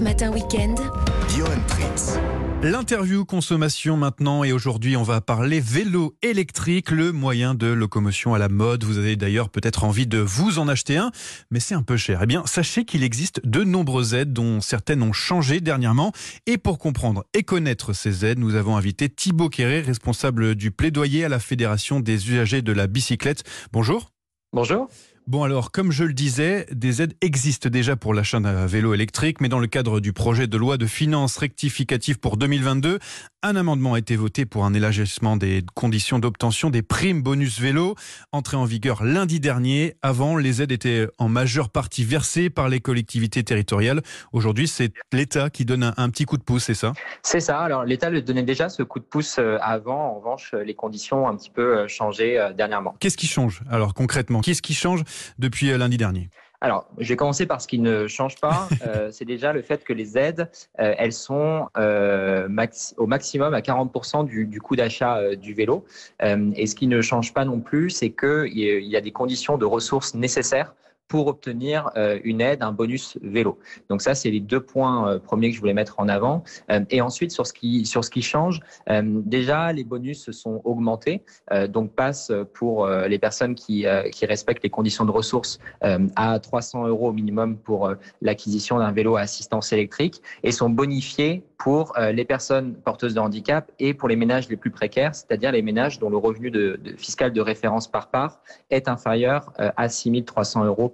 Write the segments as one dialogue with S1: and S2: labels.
S1: Matin week-end.
S2: Johan Tritz.
S3: L'interview consommation maintenant et aujourd'hui on va parler vélo électrique, le moyen de locomotion à la mode. Vous avez d'ailleurs peut-être envie de vous en acheter un, mais c'est un peu cher. Eh bien, sachez qu'il existe de nombreuses aides dont certaines ont changé dernièrement. Et pour comprendre et connaître ces aides, nous avons invité Thibaut Quéré, responsable du plaidoyer à la Fédération des usagers de la bicyclette. Bonjour.
S4: Bonjour.
S3: Bon alors, comme je le disais, des aides existent déjà pour l'achat d'un vélo électrique, mais dans le cadre du projet de loi de finances rectificative pour 2022, un amendement a été voté pour un élargissement des conditions d'obtention des primes bonus vélo, entré en vigueur lundi dernier. Avant, les aides étaient en majeure partie versées par les collectivités territoriales. Aujourd'hui, c'est l'État qui donne un, petit coup de pouce, c'est ça?
S4: C'est ça. Alors l'État le donnait déjà ce coup de pouce euh, avant. En revanche, les conditions ont un petit peu euh, changé euh, dernièrement.
S3: Qu'est-ce qui change alors concrètement? Qu'est-ce qui change depuis lundi dernier?
S4: Alors, je vais commencer par ce qui ne change pas. Euh, c'est déjà le fait que les aides, euh, elles sont au maximum à 40% du, du, coût d'achat du vélo. et ce qui ne change pas non plus, c'est qu'il y a des conditions de ressources nécessaires pour obtenir euh, une aide, un bonus vélo. Donc ça, c'est les deux points euh, premiers que je voulais mettre en avant. Euh, et ensuite, sur ce qui, sur ce qui change, déjà, les bonus sont augmentés, donc passent pour les personnes qui, qui respectent les conditions de ressources à 300 euros au minimum pour l'acquisition d'un vélo à assistance électrique et sont bonifiés pour les personnes porteuses de handicap et pour les ménages les plus précaires, c'est-à-dire les ménages dont le revenu fiscal de référence par part est inférieur à 6 300 euros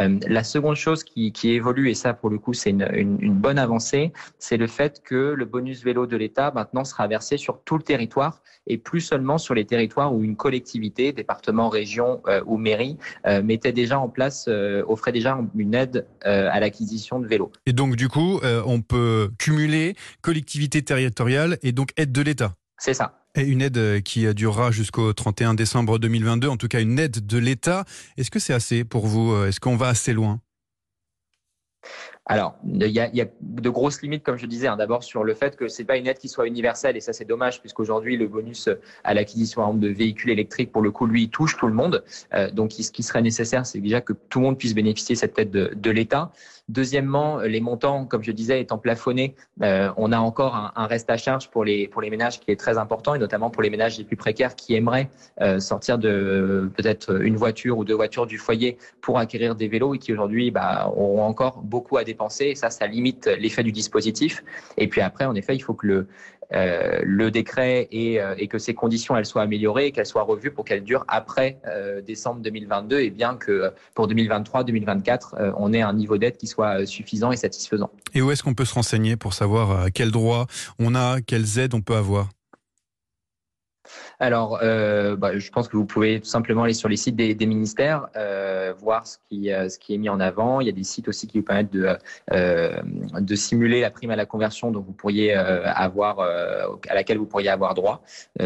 S4: euh, la seconde chose qui, évolue, et ça pour le coup c'est une, bonne avancée, c'est le fait que le bonus vélo de l'État maintenant sera versé sur tout le territoire et plus seulement sur les territoires où une collectivité, département, région euh, ou mairie euh, mettait déjà en place, offrait déjà une aide à l'acquisition de vélos.
S3: Et donc du coup, on peut cumuler collectivité territoriale et donc aide de l'État.
S4: C'est ça.
S3: Et une aide euh, qui euh, durera jusqu'au 31 décembre 2022, en tout cas une aide de l'État. Est-ce que c'est assez pour vous euh, Est-ce qu'on va assez loin?
S4: Alors, il y, a, de grosses limites, comme je disais. Hein. D'abord sur le fait que c'est pas une aide qui soit universelle, et ça c'est dommage, puisqu'aujourd'hui le bonus à l'acquisition de véhicules électriques, pour le coup, lui, touche tout le monde. donc, ce qui serait nécessaire, c'est déjà que tout le monde puisse bénéficier de cette aide de l'État. Deuxièmement, les montants, comme je disais, étant plafonnés, euh, on a encore un, reste à charge pour les, ménages qui est très important, et notamment pour les ménages les plus précaires qui aimeraient euh, sortir de peut-être une voiture ou deux voitures du foyer pour acquérir des vélos et qui aujourd'hui bah, auront encore beaucoup à dépenser. Et ça, ça limite l'effet du dispositif. Et puis après, en effet, il faut que le, euh, le décret et, euh, et, que ces conditions elles soient améliorées et qu'elles soient revues pour qu'elles durent après euh, décembre 2022 et bien que pour 2023-2024 on ait un niveau d'aide qui soit suffisant et satisfaisant.
S3: Et où est-ce qu'on peut se renseigner pour savoir quels droits on a, quelles aides on peut avoir?
S4: Alors, euh, bah, je pense que vous pouvez tout simplement aller sur les sites des, ministères, euh, voir ce qui, euh, ce qui est mis en avant. Il y a des sites aussi qui vous permettent de, simuler la prime à la conversion dont vous pourriez avoir, à laquelle vous pourriez avoir droit.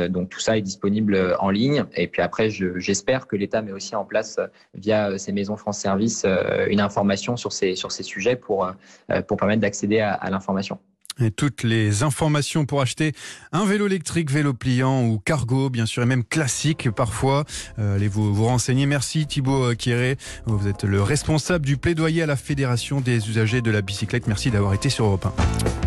S4: donc tout ça est disponible en ligne. Et puis après, j'espère que l'État met aussi en place via ses maisons France Service une information sur ces, sur ces sujets pour permettre d'accéder à l'information.
S3: Toutes les informations pour acheter un vélo électrique, vélo pliant ou cargo, bien sûr, et même classique parfois. Euh, allez vous, vous renseigner. Merci Thibaut Kieré. Vous êtes le responsable du plaidoyer à la Fédération des usagers de la bicyclette. Merci d'avoir été sur Europe 1.